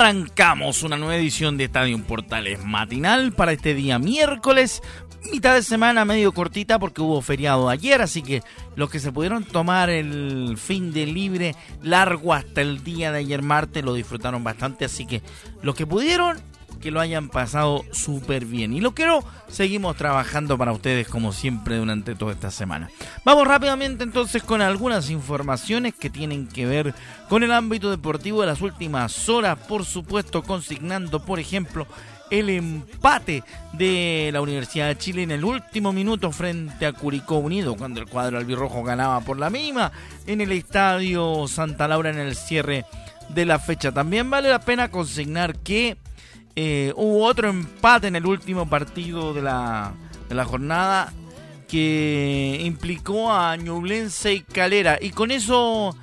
Arrancamos una nueva edición de Estadio Portales matinal para este día miércoles, mitad de semana medio cortita porque hubo feriado ayer, así que los que se pudieron tomar el fin de libre largo hasta el día de ayer martes lo disfrutaron bastante, así que los que pudieron que lo hayan pasado súper bien. Y lo quiero, seguimos trabajando para ustedes como siempre durante toda esta semana. Vamos rápidamente entonces con algunas informaciones que tienen que ver con el ámbito deportivo de las últimas horas, por supuesto consignando, por ejemplo, el empate de la Universidad de Chile en el último minuto frente a Curicó Unido, cuando el cuadro albirrojo ganaba por la mínima en el estadio Santa Laura en el cierre de la fecha. También vale la pena consignar que eh, hubo otro empate en el último partido de la, de la jornada que implicó a Ñublense y Calera. Y con eso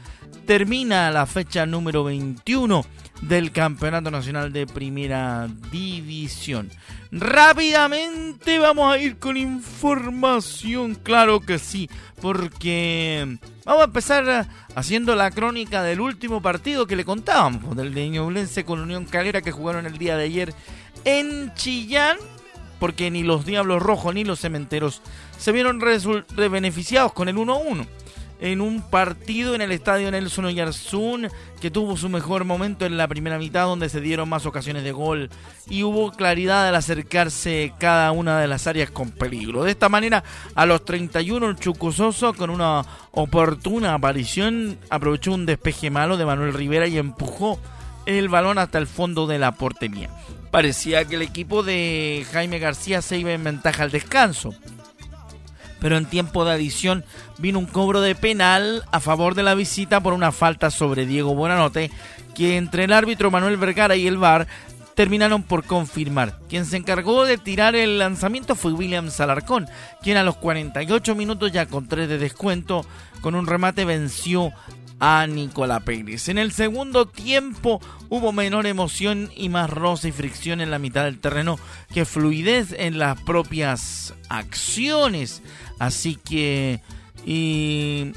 termina la fecha número 21 del Campeonato Nacional de Primera División. Rápidamente vamos a ir con información, claro que sí, porque vamos a empezar haciendo la crónica del último partido que le contábamos, del de Ñublense con Unión Calera que jugaron el día de ayer en Chillán, porque ni los Diablos Rojos ni los Cementeros se vieron beneficiados con el 1-1 en un partido en el estadio Nelson Oyarzún que tuvo su mejor momento en la primera mitad donde se dieron más ocasiones de gol y hubo claridad al acercarse cada una de las áreas con peligro. De esta manera, a los 31 el Chucusoso con una oportuna aparición aprovechó un despeje malo de Manuel Rivera y empujó el balón hasta el fondo de la portería. Parecía que el equipo de Jaime García se iba en ventaja al descanso pero en tiempo de adición vino un cobro de penal a favor de la visita por una falta sobre Diego Buenanote, que entre el árbitro Manuel Vergara y el VAR terminaron por confirmar. Quien se encargó de tirar el lanzamiento fue William Salarcón, quien a los 48 minutos ya con 3 de descuento, con un remate venció a Nicola Pérez. En el segundo tiempo hubo menor emoción y más roce y fricción en la mitad del terreno que fluidez en las propias acciones. Así que... Y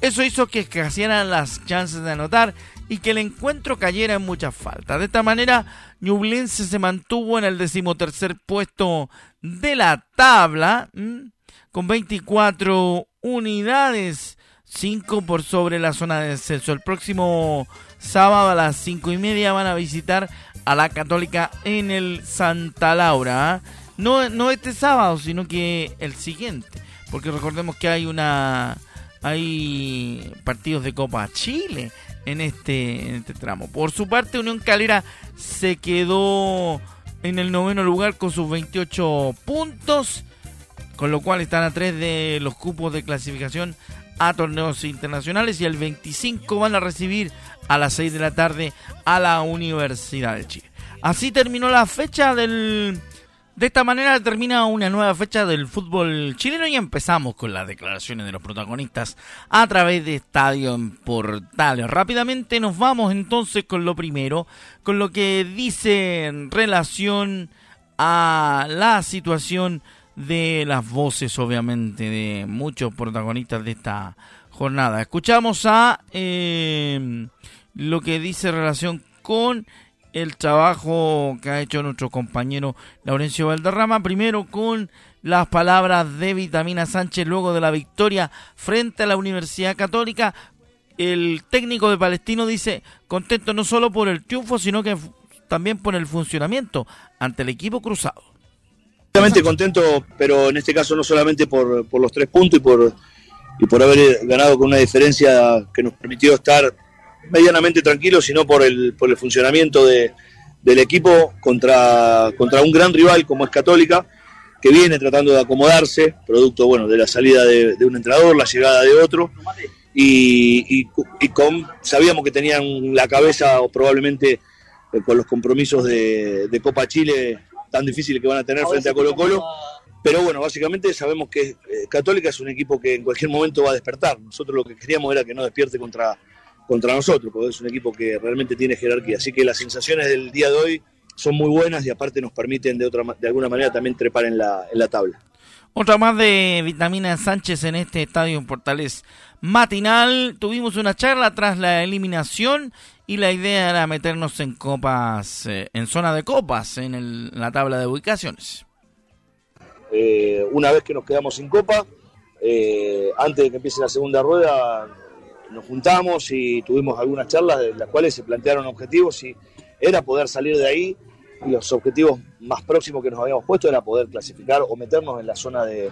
eso hizo que escasearan las chances de anotar y que el encuentro cayera en muchas faltas. De esta manera, Ñublense se mantuvo en el decimotercer puesto de la tabla con 24 unidades, 5 por sobre la zona de descenso. El próximo sábado a las 5 y media van a visitar a la Católica en el Santa Laura. ¿ah? No, no este sábado, sino que el siguiente. Porque recordemos que hay una hay partidos de Copa Chile en este, en este tramo. Por su parte, Unión Calera se quedó en el noveno lugar con sus 28 puntos, con lo cual están a tres de los cupos de clasificación a torneos internacionales y el 25 van a recibir a las 6 de la tarde a la Universidad de Chile. Así terminó la fecha del de esta manera termina una nueva fecha del fútbol chileno y empezamos con las declaraciones de los protagonistas a través de Estadio en Portales. Rápidamente nos vamos entonces con lo primero, con lo que dice en relación a la situación de las voces, obviamente, de muchos protagonistas de esta jornada. Escuchamos a eh, lo que dice en relación con el trabajo que ha hecho nuestro compañero Laurencio Valderrama, primero con las palabras de Vitamina Sánchez luego de la victoria frente a la Universidad Católica. El técnico de Palestino dice contento no solo por el triunfo, sino que también por el funcionamiento ante el equipo cruzado. Realmente contento, pero en este caso no solamente por, los tres puntos y por haber ganado con una diferencia que nos permitió estar medianamente tranquilo, sino por el, por el funcionamiento de, del equipo contra, contra un gran rival como es Católica, que viene tratando de acomodarse, producto bueno, de la salida de, un entrenador, la llegada de otro, y, con, sabíamos que tenían la cabeza o probablemente eh, con los compromisos de, Copa Chile tan difíciles que van a tener frente a Colo Colo. Pero bueno, básicamente sabemos que eh, Católica es un equipo que en cualquier momento va a despertar. Nosotros lo que queríamos era que no despierte contra, contra nosotros, porque es un equipo que realmente tiene jerarquía. Así que las sensaciones del día de hoy son muy buenas y aparte nos permiten de, otra, de alguna manera también trepar en la, en la tabla. Otra más de Vitamina Sánchez en este estadio en Portales matinal. Tuvimos una charla tras la eliminación y la idea era meternos en copas, eh, en zona de copas, en, la tabla de ubicaciones. Eh, una vez que nos quedamos sin copa, eh, antes de que empiece la segunda rueda, nos juntamos y tuvimos algunas charlas de las cuales se plantearon objetivos y era poder salir de ahí y los objetivos más próximos que nos habíamos puesto era poder clasificar o meternos en la zona de,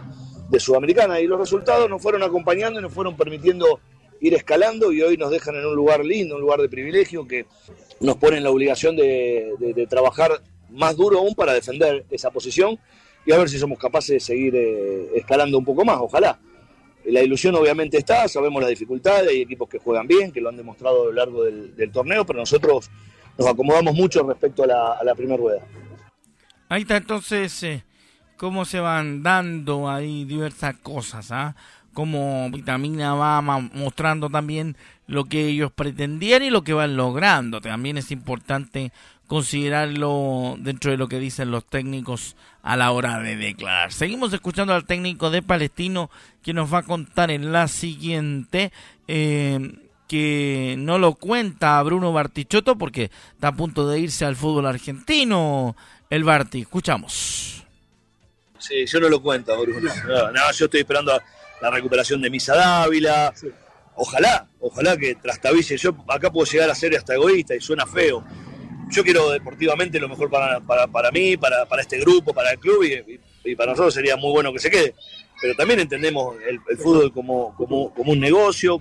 Sudamericana y los resultados nos fueron acompañando y nos fueron permitiendo ir escalando y hoy nos dejan en un lugar lindo, un lugar de privilegio que nos pone en la obligación de, trabajar más duro aún para defender esa posición y a ver si somos capaces de seguir eh, escalando un poco más, ojalá. La ilusión obviamente está, sabemos las dificultades, hay equipos que juegan bien, que lo han demostrado a lo largo del, torneo, pero nosotros nos acomodamos mucho respecto a la, primera rueda. Ahí está entonces eh, cómo se van dando ahí diversas cosas, ¿ah? Como Vitamina va mostrando también lo que ellos pretendían y lo que van logrando. También es importante considerarlo dentro de lo que dicen los técnicos a la hora de declarar. Seguimos escuchando al técnico de Palestino que nos va a contar en la siguiente. Eh, que no lo cuenta Bruno Bartichotto porque está a punto de irse al fútbol argentino el Barti. Escuchamos. Sí, yo no lo cuento, Bruno. No, yo estoy esperando la recuperación de Misa Dávila. Ojalá, ojalá que trastabille. Yo acá puedo llegar a ser hasta egoísta y suena feo. Yo quiero deportivamente lo mejor para, para, mí, para, para, este grupo, para el club y, para nosotros sería muy bueno que se quede. Pero también entendemos el, fútbol como, como, como, un negocio.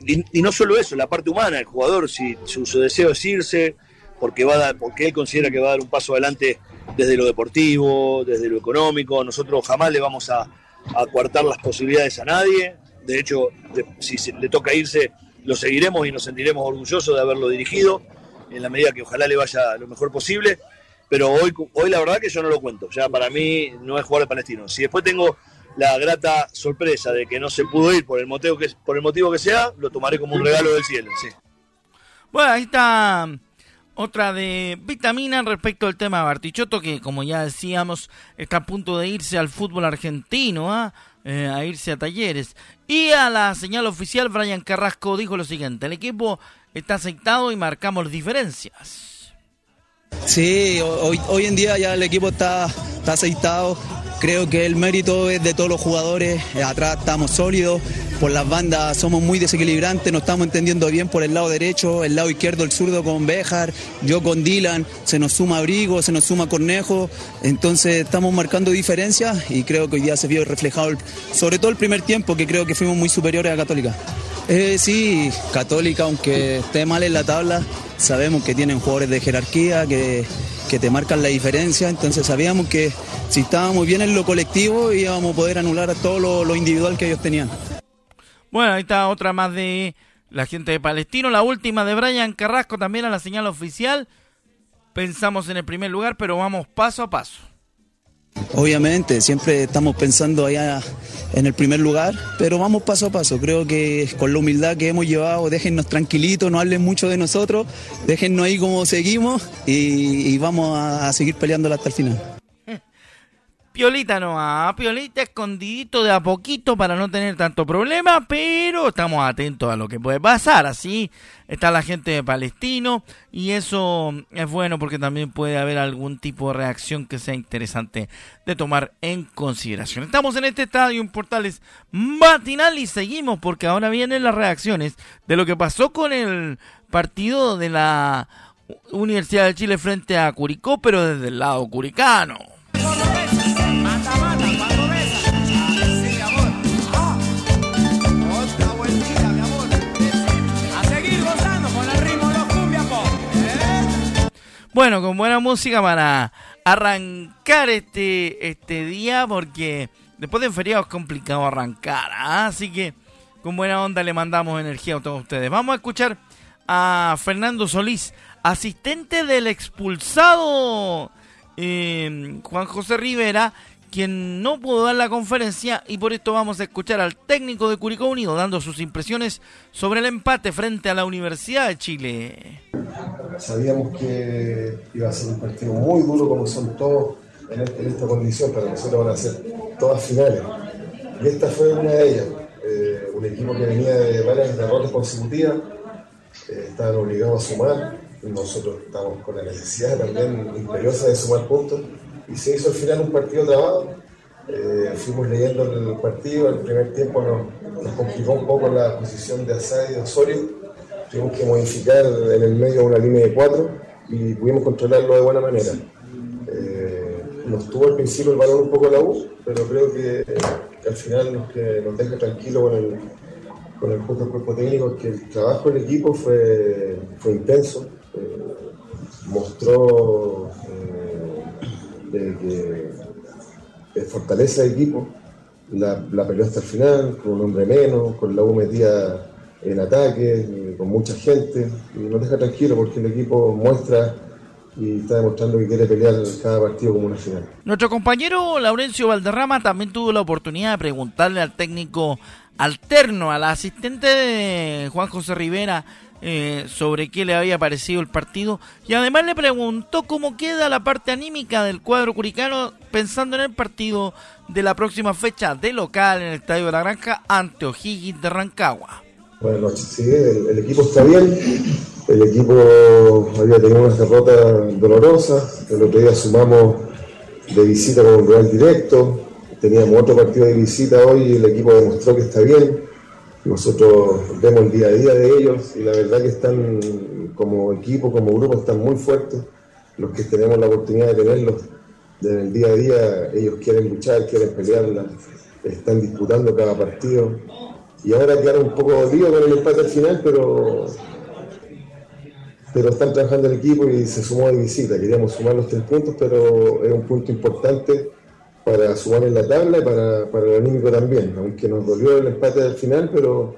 Y, no solo eso, la parte humana, el jugador, si su, deseo es irse, porque, va a dar, porque él considera que va a dar un paso adelante desde lo deportivo, desde lo económico. Nosotros jamás le vamos a, a coartar las posibilidades a nadie. De hecho, si le toca irse, lo seguiremos y nos sentiremos orgullosos de haberlo dirigido, en la medida que ojalá le vaya lo mejor posible. Pero hoy, hoy la verdad que yo no lo cuento. Ya para mí no es jugar de palestino. Si después tengo la grata sorpresa de que no se pudo ir por el motivo que, por el motivo que sea, lo tomaré como un regalo del cielo. Sí. Bueno, ahí está otra de vitamina respecto al tema de Bartichotto, que como ya decíamos, está a punto de irse al fútbol argentino, ¿ah? eh, a irse a talleres. Y a la señal oficial, Brian Carrasco dijo lo siguiente, el equipo está aceitado y marcamos diferencias. Sí, hoy, en día ya el equipo está, está aceitado, Creo que el mérito es de todos los jugadores, atrás estamos sólidos, por las bandas somos muy desequilibrantes, nos estamos entendiendo bien por el lado derecho, el lado izquierdo, el zurdo con Béjar, yo con Dylan, se nos suma Abrigo, se nos suma Cornejo, entonces estamos marcando diferencias y creo que hoy día se vio reflejado, sobre todo el primer tiempo, que creo que fuimos muy superiores a Católica. Eh, sí, Católica, aunque esté mal en la tabla, sabemos que tienen jugadores de jerarquía, que que te marcan la diferencia, entonces sabíamos que si estábamos bien en lo colectivo íbamos a poder anular a todo lo, individual que ellos tenían. Bueno, ahí está otra más de la gente de Palestino, la última de Brian Carrasco también a la señal oficial. Pensamos en el primer lugar, pero vamos paso a paso. Obviamente, siempre estamos pensando allá en el primer lugar, pero vamos paso a paso. Creo que con la humildad que hemos llevado, déjennos tranquilitos, no hablen mucho de nosotros, déjennos ahí como seguimos y, vamos a, a seguir peleándola hasta el final. Piolita no a Piolita escondidito de a poquito para no tener tanto problema, pero estamos atentos a lo que puede pasar. Así está la gente de Palestino y eso es bueno porque también puede haber algún tipo de reacción que sea interesante de tomar en consideración. Estamos en este estadio en Portales matinal y seguimos porque ahora vienen las reacciones de lo que pasó con el partido de la Universidad de Chile frente a Curicó, pero desde el lado curicano. Bueno, con buena música para arrancar este, este día, porque después de un es complicado arrancar. ¿ah? Así que con buena onda le mandamos energía a todos ustedes. Vamos a escuchar a Fernando Solís, asistente del expulsado eh, Juan José Rivera, quien no pudo dar la conferencia y por esto vamos a escuchar al técnico de Curicó Unido dando sus impresiones sobre el empate frente a la Universidad de Chile. Sabíamos que iba a ser un partido muy duro como son todos en, esta condición, pero nosotros van a ser todas finales. Y esta fue una de ellas. Eh, un equipo que venía de varias derrotas consecutivas, eh, estaban obligados a sumar, nosotros estamos con la necesidad también imperiosa de sumar puntos, y se hizo al final un partido trabado. Eh, fuimos leyendo el partido, el primer tiempo nos, complicó un poco la posición de Asad y de Osorio, tuvimos que modificar en el medio una línea de cuatro y pudimos controlarlo de buena manera. nos tuvo al principio el balón un poco la U, pero creo que al final nos, nos deja tranquilo con el, con el cuerpo técnico que el trabajo del equipo fue, fue intenso, eh, mostró eh, de que fortaleza equipo, la, la, peleó hasta el final, con un hombre menos, con la U metida en ataque, eh, con mucha gente, y nos deja tranquilo porque el equipo muestra y está demostrando que quiere pelear cada partido como una final. Nuestro compañero Laurencio Valderrama también tuvo la oportunidad de preguntarle al técnico alterno, al asistente de Juan José Rivera, eh, sobre qué le había parecido el partido. Y además le preguntó cómo queda la parte anímica del cuadro curicano pensando en el partido de la próxima fecha de local en el Estadio de la Granja ante O'Higgins de Rancagua. Buenas noches, sí, el equipo está bien, el equipo había tenido una derrota dolorosa, el otro día sumamos de visita con un Real directo, teníamos otro partido de visita hoy y el equipo demostró que está bien. Nosotros vemos el día a día de ellos y la verdad que están como equipo, como grupo, están muy fuertes. Los que tenemos la oportunidad de tenerlos en el día a día, ellos quieren luchar, quieren pelearla, están disputando cada partido. Y ahora quedaron un poco dolidos con el empate al final, pero pero están trabajando el equipo y se sumó de visita. Queríamos sumar los tres puntos, pero es un punto importante para sumar en la tabla y para, para el anímico también, aunque nos dolió el empate del final, pero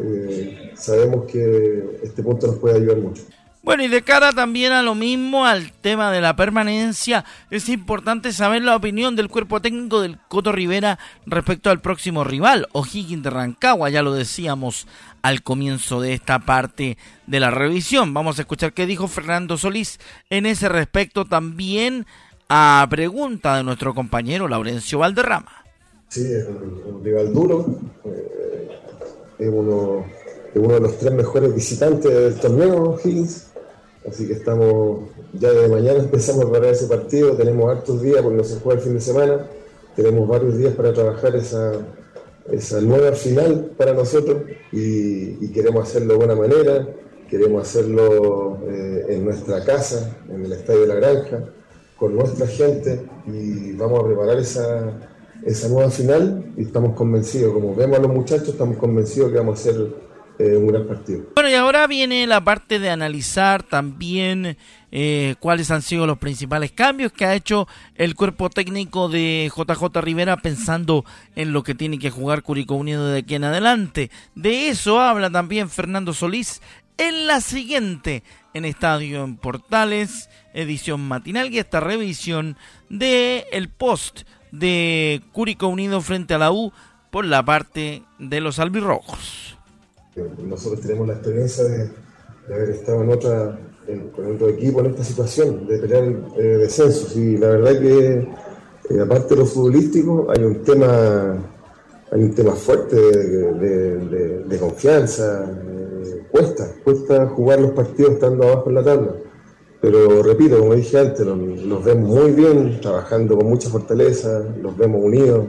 eh, sabemos que este punto nos puede ayudar mucho. Bueno, y de cara también a lo mismo, al tema de la permanencia, es importante saber la opinión del cuerpo técnico del Coto Rivera respecto al próximo rival, O'Higgins de Rancagua, ya lo decíamos al comienzo de esta parte de la revisión. Vamos a escuchar qué dijo Fernando Solís en ese respecto también a pregunta de nuestro compañero Laurencio Valderrama. Sí, es un, rival duro, eh, es, uno, es uno de los tres mejores visitantes del torneo, O'Higgins Así que estamos, ya de mañana empezamos a preparar ese partido, tenemos hartos días porque no se juega el fin de semana, tenemos varios días para trabajar esa, esa nueva final para nosotros y, queremos hacerlo de buena manera, queremos hacerlo eh, en nuestra casa, en el Estadio de la Granja, con nuestra gente y vamos a preparar esa, esa nueva final y estamos convencidos, como vemos a los muchachos, estamos convencidos que vamos a hacer eh, un gran partido. Bueno, y ahora viene la parte de analizar también eh, cuáles han sido los principales cambios que ha hecho el cuerpo técnico de JJ Rivera pensando en lo que tiene que jugar Curicó Unido de aquí en adelante. De eso habla también Fernando Solís en la siguiente en Estadio en Portales, edición matinal y esta revisión de el post de Curicó Unido frente a la U por la parte de los albirrojos. Nosotros tenemos la experiencia de, haber estado en otra, con otro equipo en esta situación, de pelear eh, descensos. Y la verdad que, eh, aparte de lo futbolístico, hay un tema, hay un tema fuerte de, confianza. Eh, cuesta, cuesta jugar los partidos estando abajo en la tabla. Pero repito, como dije antes, los, vemos muy bien, trabajando con mucha fortaleza, los vemos unidos,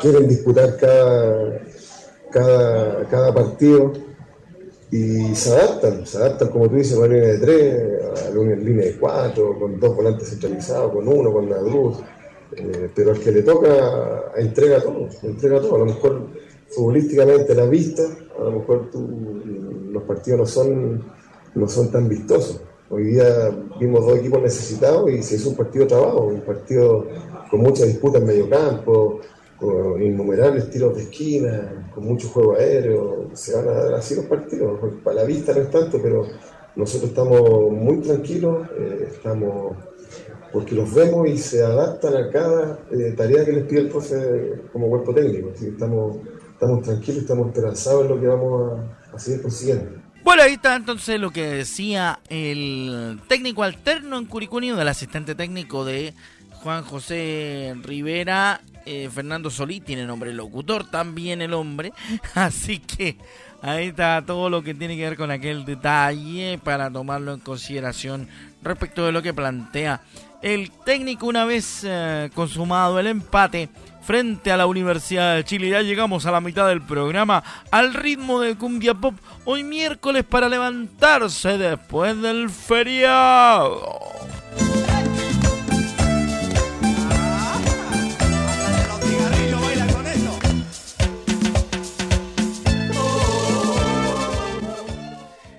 quieren disputar cada, cada, cada partido y se adaptan, se adaptan como tú dices, a línea de tres, a línea de cuatro, con dos volantes centralizados, con uno, con la luz, eh, pero al que le toca entrega todo, entrega todo, a lo mejor futbolísticamente la vista, a lo mejor los partidos no son, no son tan vistosos. Hoy día vimos dos equipos necesitados y se hizo un partido trabajo, un partido con mucha disputa en medio campo, con innumerables tiros de esquina, con mucho juego aéreo, se van a dar así los partidos, para la vista no es tanto, pero nosotros estamos muy tranquilos, eh, estamos porque los vemos y se adaptan a cada eh, tarea que les pide el profe como cuerpo técnico, así que estamos, estamos tranquilos, estamos esperanzados en lo que vamos a, a seguir consiguiendo. Bueno, ahí está entonces lo que decía el técnico alterno en Curicunio, del asistente técnico de Juan José Rivera, eh, Fernando Solí, tiene nombre locutor también el hombre, así que ahí está todo lo que tiene que ver con aquel detalle para tomarlo en consideración respecto de lo que plantea el técnico una vez eh, consumado el empate frente a la Universidad de Chile. Ya llegamos a la mitad del programa al ritmo de Cumbia Pop hoy miércoles para levantarse después del feriado.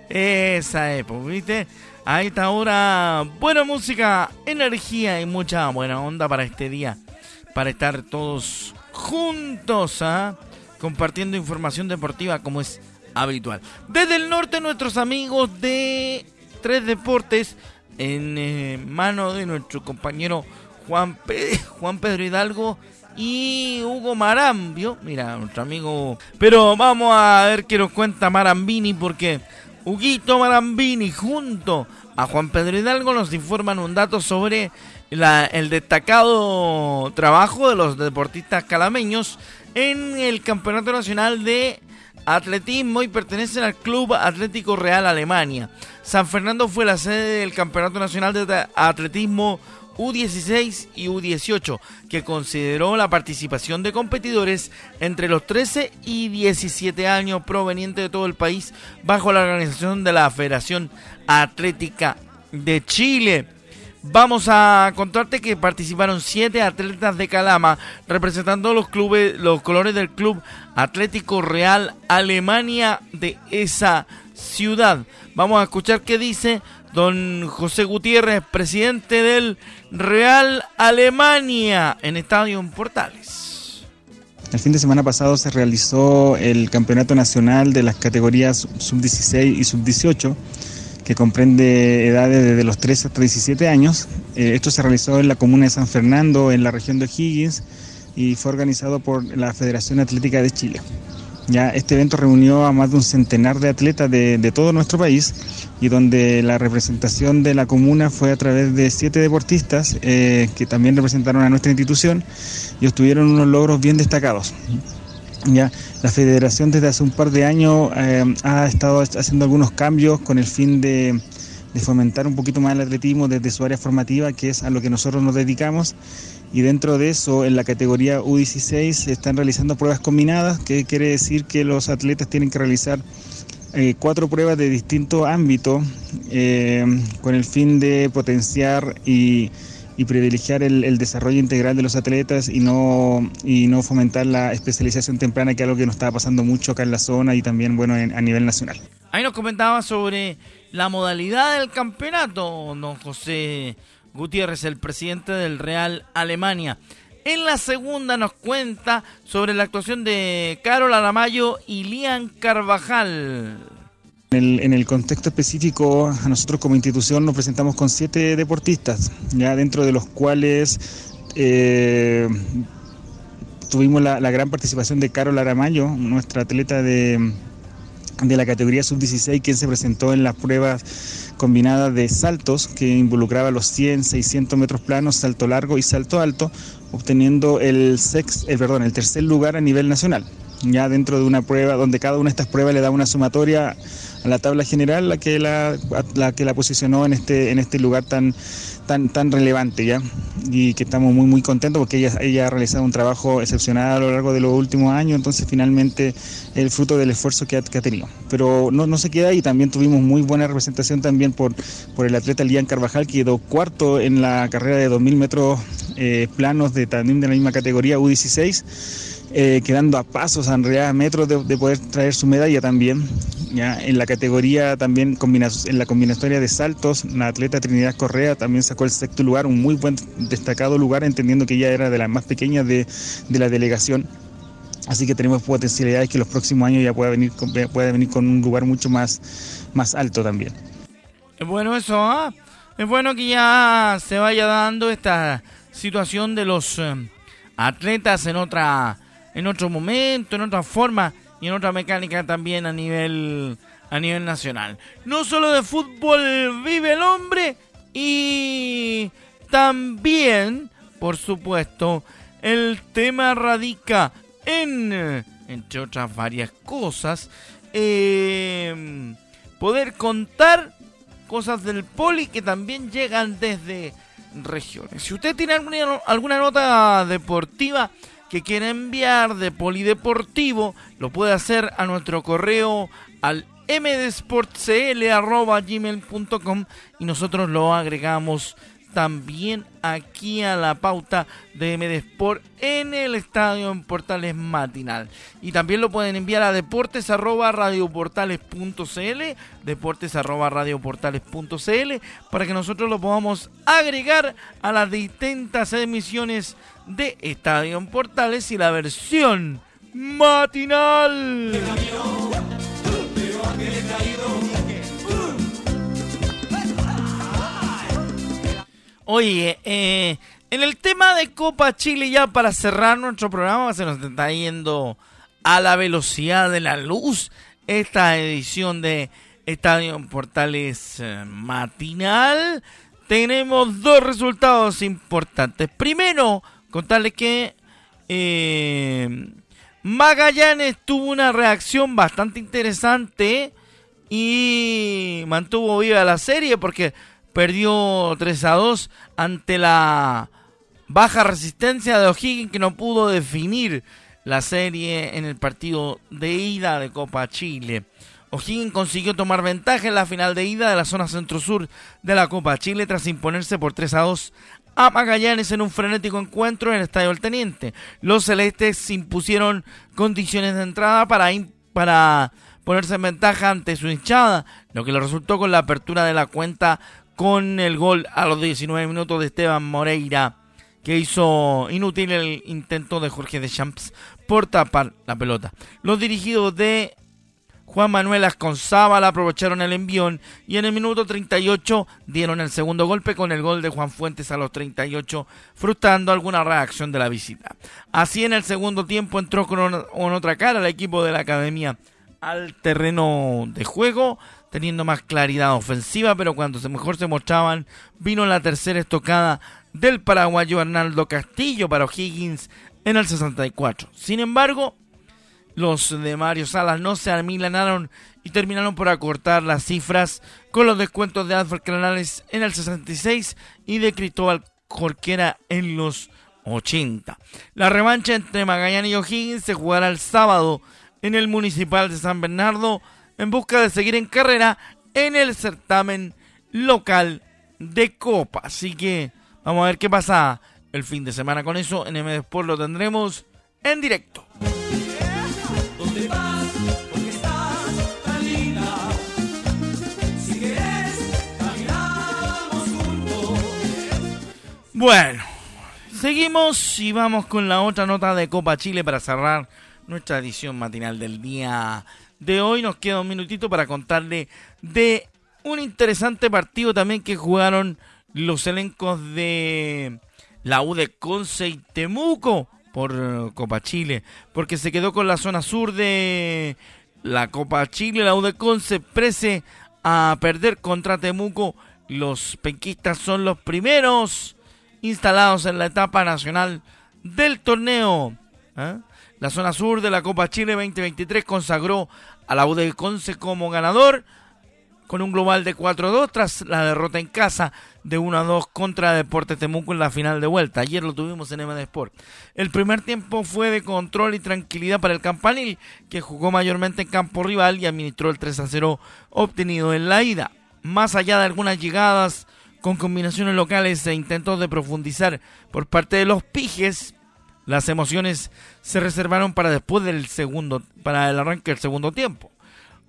Esa época, ¿viste? Ahí está ahora buena música, energía y mucha buena onda para este día para estar todos juntos, ¿ah? compartiendo información deportiva como es habitual. Desde el norte, nuestros amigos de Tres Deportes, en eh, mano de nuestro compañero Juan, Juan Pedro Hidalgo y Hugo Marambio. Mira, nuestro amigo. Pero vamos a ver qué nos cuenta Marambini, porque Huguito Marambini, junto a Juan Pedro Hidalgo, nos informan un dato sobre el destacado trabajo de los deportistas calameños en el Campeonato Nacional de Atletismo y pertenecen al Club Atlético Real Alemania. San Fernando fue la sede del Campeonato Nacional de Atletismo U16 y U18, que consideró la participación de competidores entre los 13 y 17 años provenientes de todo el país bajo la organización de la Federación Atlética de Chile. Vamos a contarte que participaron siete atletas de Calama representando los clubes, los colores del Club Atlético Real Alemania de esa ciudad. Vamos a escuchar qué dice don José Gutiérrez, presidente del Real Alemania en Estadio Portales. El fin de semana pasado se realizó el Campeonato Nacional de las categorías sub-16 y sub-18 que comprende edades desde los 13 hasta 17 años. Eh, esto se realizó en la comuna de San Fernando, en la región de O'Higgins, y fue organizado por la Federación Atlética de Chile. Ya este evento reunió a más de un centenar de atletas de, todo nuestro país y donde la representación de la comuna fue a través de siete deportistas eh, que también representaron a nuestra institución y obtuvieron unos logros bien destacados. Ya, la federación desde hace un par de años eh, ha estado haciendo algunos cambios con el fin de, fomentar un poquito más el atletismo desde su área formativa, que es a lo que nosotros nos dedicamos. Y dentro de eso, en la categoría U16 se están realizando pruebas combinadas, que quiere decir que los atletas tienen que realizar eh, cuatro pruebas de distinto ámbito eh, con el fin de potenciar y y privilegiar el, desarrollo integral de los atletas y no, y no fomentar la especialización temprana, que es algo que nos está pasando mucho acá en la zona y también bueno a nivel nacional. Ahí nos comentaba sobre la modalidad del campeonato, don José Gutiérrez, el presidente del Real Alemania. En la segunda nos cuenta sobre la actuación de Carol Aramayo y Lian Carvajal. En el, contexto específico, a nosotros como institución nos presentamos con siete deportistas, ya dentro de los cuales eh, tuvimos la, gran participación de Carol Aramayo, nuestra atleta de, de la categoría sub-16, quien se presentó en las pruebas combinadas de saltos que involucraba los 100, 600 metros planos, salto largo y salto alto, obteniendo el, sex, el, perdón, el tercer lugar a nivel nacional. Ya dentro de una prueba donde cada una de estas pruebas le da una sumatoria la tabla general la que la, la que la posicionó en este en este lugar tan tan tan relevante ya y que estamos muy muy contentos porque ella ella ha realizado un trabajo excepcional a lo largo de los últimos años entonces finalmente el fruto del esfuerzo que ha, que ha tenido. Pero no, no se queda ahí también tuvimos muy buena representación también por por el atleta Lian Carvajal que quedó cuarto en la carrera de 2000 metros eh, planos de también de la misma categoría U16 eh, quedando a pasos, en realidad metros de, poder traer su medalla también. ¿ya? En la categoría también en la combinatoria de saltos, la atleta Trinidad Correa también sacó el sexto lugar, un muy buen destacado lugar, entendiendo que ella era de las más pequeñas de, de la delegación. Así que tenemos potencialidades que los próximos años ya pueda venir, pueda venir con un lugar mucho más, más alto también. Es bueno eso, ¿ah? Es bueno que ya se vaya dando esta situación de los eh, atletas en otra en otro momento, en otra forma y en otra mecánica también a nivel a nivel nacional. No solo de fútbol vive el hombre y también, por supuesto, el tema radica en entre otras varias cosas eh, poder contar cosas del poli que también llegan desde regiones. Si usted tiene alguna, alguna nota deportiva que quiere enviar de polideportivo, lo puede hacer a nuestro correo al mdesportcl.gmail.com y nosotros lo agregamos también aquí a la pauta de MD Sport en el estadio en Portales Matinal. Y también lo pueden enviar a deportes arroba radioportales.cl, deportes arroba radioportales.cl, para que nosotros lo podamos agregar a las distintas emisiones de Estadio en Portales y la versión matinal. Oye, eh, en el tema de Copa Chile, ya para cerrar nuestro programa, se nos está yendo a la velocidad de la luz esta edición de Estadio Portales eh, matinal. Tenemos dos resultados importantes. Primero, contarles que eh, Magallanes tuvo una reacción bastante interesante y mantuvo viva la serie porque perdió 3 a 2 ante la baja resistencia de O'Higgins que no pudo definir la serie en el partido de ida de Copa Chile. O'Higgins consiguió tomar ventaja en la final de ida de la zona centro-sur de la Copa Chile tras imponerse por 3 a 2 a Magallanes en un frenético encuentro en el Estadio del Teniente. Los celestes impusieron condiciones de entrada para, para ponerse en ventaja ante su hinchada, lo que le resultó con la apertura de la cuenta con el gol a los 19 minutos de Esteban Moreira, que hizo inútil el intento de Jorge de Champs por tapar la pelota. Los dirigidos de Juan Manuel Asconzábal aprovecharon el envión y en el minuto 38 dieron el segundo golpe con el gol de Juan Fuentes a los 38, frustrando alguna reacción de la visita. Así en el segundo tiempo entró con otra cara el equipo de la academia al terreno de juego, teniendo más claridad ofensiva, pero cuando se mejor se mostraban, vino la tercera estocada del paraguayo Arnaldo Castillo para O'Higgins en el 64. Sin embargo, los de Mario Salas no se amilanaron y terminaron por acortar las cifras con los descuentos de Alfred Canales en el 66 y de Cristóbal Jorquera en los 80. La revancha entre Magallanes y O'Higgins se jugará el sábado en el Municipal de San Bernardo en busca de seguir en carrera en el certamen local de Copa. Así que vamos a ver qué pasa el fin de semana con eso. En MD Sport lo tendremos en directo. Bueno, seguimos y vamos con la otra nota de Copa Chile para cerrar nuestra edición matinal del día de hoy. Nos queda un minutito para contarle de un interesante partido también que jugaron los elencos de la U de Conce y Temuco por Copa Chile, porque se quedó con la zona sur de la Copa Chile, la U de Conce prese a perder contra Temuco. Los penquistas son los primeros instalados en la etapa nacional del torneo. ¿Eh? La zona sur de la Copa Chile 2023 consagró a la U Conce como ganador con un global de 4-2 tras la derrota en casa de 1-2 contra Deportes Temuco en la final de vuelta. Ayer lo tuvimos en MD Sport. El primer tiempo fue de control y tranquilidad para el campanil, que jugó mayormente en campo rival y administró el 3-0 obtenido en la ida. Más allá de algunas llegadas con combinaciones locales e intentos de profundizar por parte de los Pijes, las emociones se reservaron para después del segundo, para el arranque del segundo tiempo.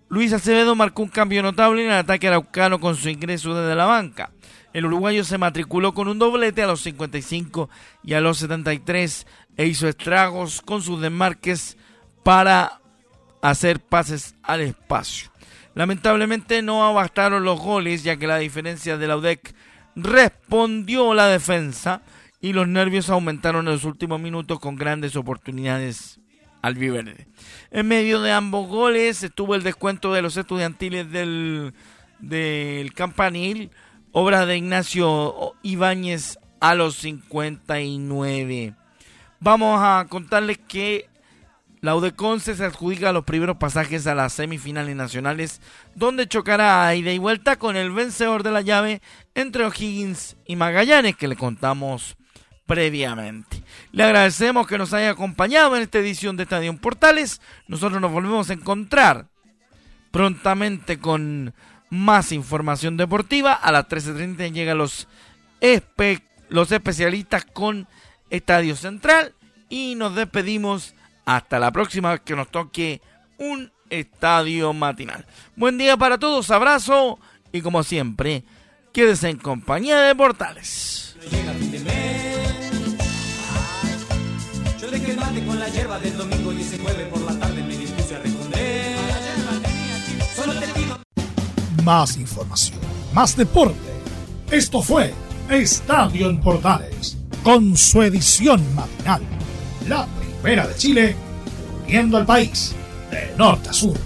Luis Acevedo marcó un cambio notable en el ataque araucano con su ingreso desde la banca. El uruguayo se matriculó con un doblete a los 55 y a los 73 e hizo estragos con sus desmarques para hacer pases al espacio. Lamentablemente no bastaron los goles ya que la diferencia de la UDEC respondió la defensa y los nervios aumentaron en los últimos minutos con grandes oportunidades albiverde. En medio de ambos goles estuvo el descuento de los estudiantiles del, del Campanil, obra de Ignacio Ibáñez a los 59. Vamos a contarles que la Udeconce se adjudica los primeros pasajes a las semifinales nacionales, donde chocará a ida y vuelta con el vencedor de la llave entre O'Higgins y Magallanes, que le contamos previamente. Le agradecemos que nos haya acompañado en esta edición de Estadio Portales. Nosotros nos volvemos a encontrar prontamente con más información deportiva. A las 13.30 llegan los, los especialistas con Estadio Central. Y nos despedimos hasta la próxima que nos toque un estadio matinal. Buen día para todos, abrazo y como siempre, quédese en compañía de Portales. Con la hierba del domingo y se mueve por la tarde me dispuse a responder. Solo te pido... Más información, más deporte. Esto fue Estadio en Portales, con su edición matinal. La primera de Chile, viendo al país de norte a sur.